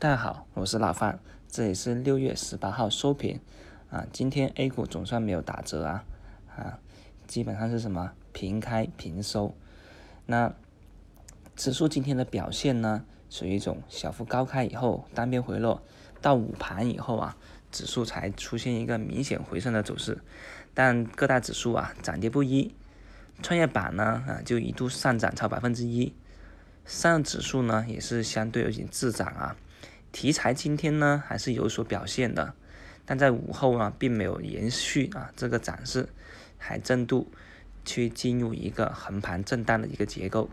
大家好，我是老范，这里是六月十八号收评啊。今天 A 股总算没有打折啊啊，基本上是什么平开平收。那指数今天的表现呢，属于一种小幅高开以后单边回落，到午盘以后啊，指数才出现一个明显回升的走势。但各大指数啊涨跌不一，创业板呢啊就一度上涨超百分之一，上指数呢也是相对有点滞涨啊。题材今天呢还是有所表现的，但在午后呢并没有延续啊这个涨势，还正度去进入一个横盘震荡的一个结构。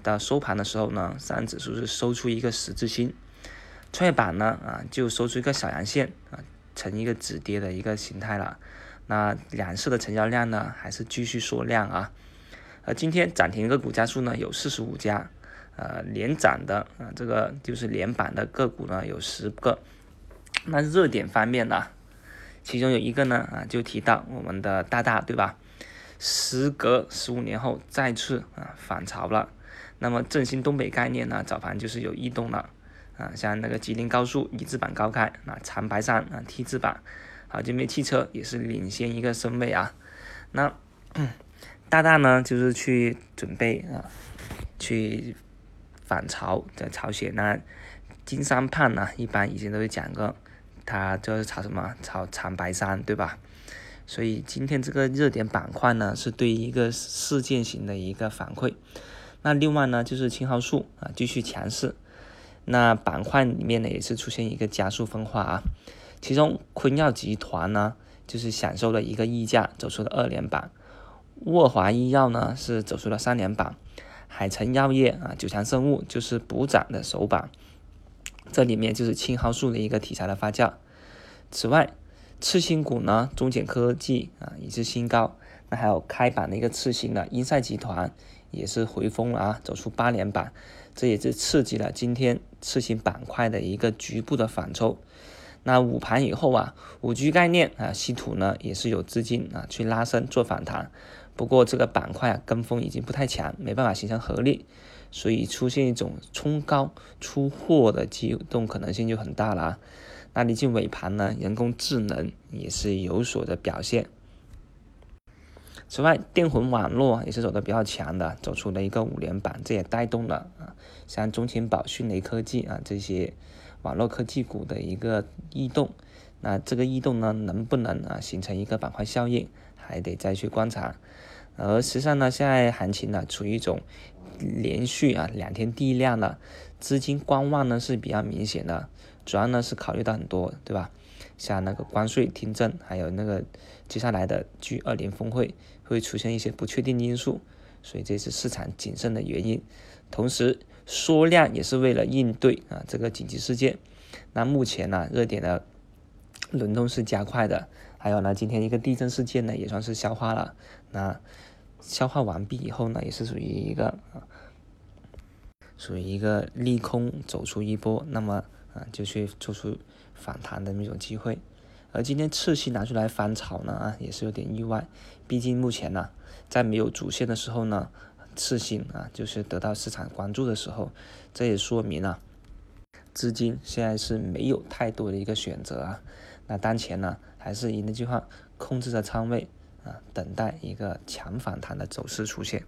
到收盘的时候呢，上证指数是收出一个十字星，创业板呢啊就收出一个小阳线啊，呈一个止跌的一个形态了。那两市的成交量呢还是继续缩量啊。而，今天涨停个股家数呢有四十五家。呃，连涨的啊，这个就是连板的个股呢，有十个。那热点方面呢，其中有一个呢啊，就提到我们的大大，对吧？时隔十五年后再次啊反潮了。那么振兴东北概念呢，早盘就是有异动了啊，像那个吉林高速一字板高开啊，长白山啊 T 字板，好，这边汽车也是领先一个身位啊。那 大大呢，就是去准备啊，去。反潮在朝鲜那金山胖呢，一般以前都会讲过，它就是炒什么炒长白山，对吧？所以今天这个热点板块呢，是对一个事件型的一个反馈。那另外呢，就是青蒿素啊继续强势，那板块里面呢也是出现一个加速分化啊。其中昆药集团呢，就是享受了一个溢价，走出了二连板；沃华医药呢是走出了三连板。海城药业啊，九强生物就是补涨的首板，这里面就是青蒿素的一个题材的发酵。此外，次新股呢，中简科技啊也是新高，那还有开板的一个次新的英赛集团也是回风了啊，走出八连板，这也是刺激了今天次新板块的一个局部的反抽。那午盘以后啊，五 G 概念啊，稀土呢也是有资金啊去拉升做反弹。不过这个板块啊，跟风已经不太强，没办法形成合力，所以出现一种冲高出货的机动可能性就很大了啊。那临近尾盘呢，人工智能也是有所的表现。此外，电魂网络也是走的比较强的，走出了一个五连板，这也带动了啊，像中青宝、迅雷科技啊这些网络科技股的一个异动。那这个异动呢，能不能啊形成一个板块效应，还得再去观察。而实际上呢，现在行情呢处于一种连续啊两天地量了，资金观望呢是比较明显的，主要呢是考虑到很多，对吧？像那个关税听证，还有那个接下来的 G 二零峰会会出现一些不确定因素，所以这是市场谨慎的原因。同时缩量也是为了应对啊这个紧急事件。那目前呢热点的轮动是加快的，还有呢今天一个地震事件呢也算是消化了，那。消化完毕以后呢，也是属于一个，属于一个利空走出一波，那么啊就去做出反弹的那种机会。而今天次新拿出来翻炒呢啊，也是有点意外。毕竟目前呢，在没有主线的时候呢，次新啊就是得到市场关注的时候，这也说明了资金现在是没有太多的一个选择啊。那当前呢，还是以那句话，控制着仓位。啊，等待一个强反弹的走势出现。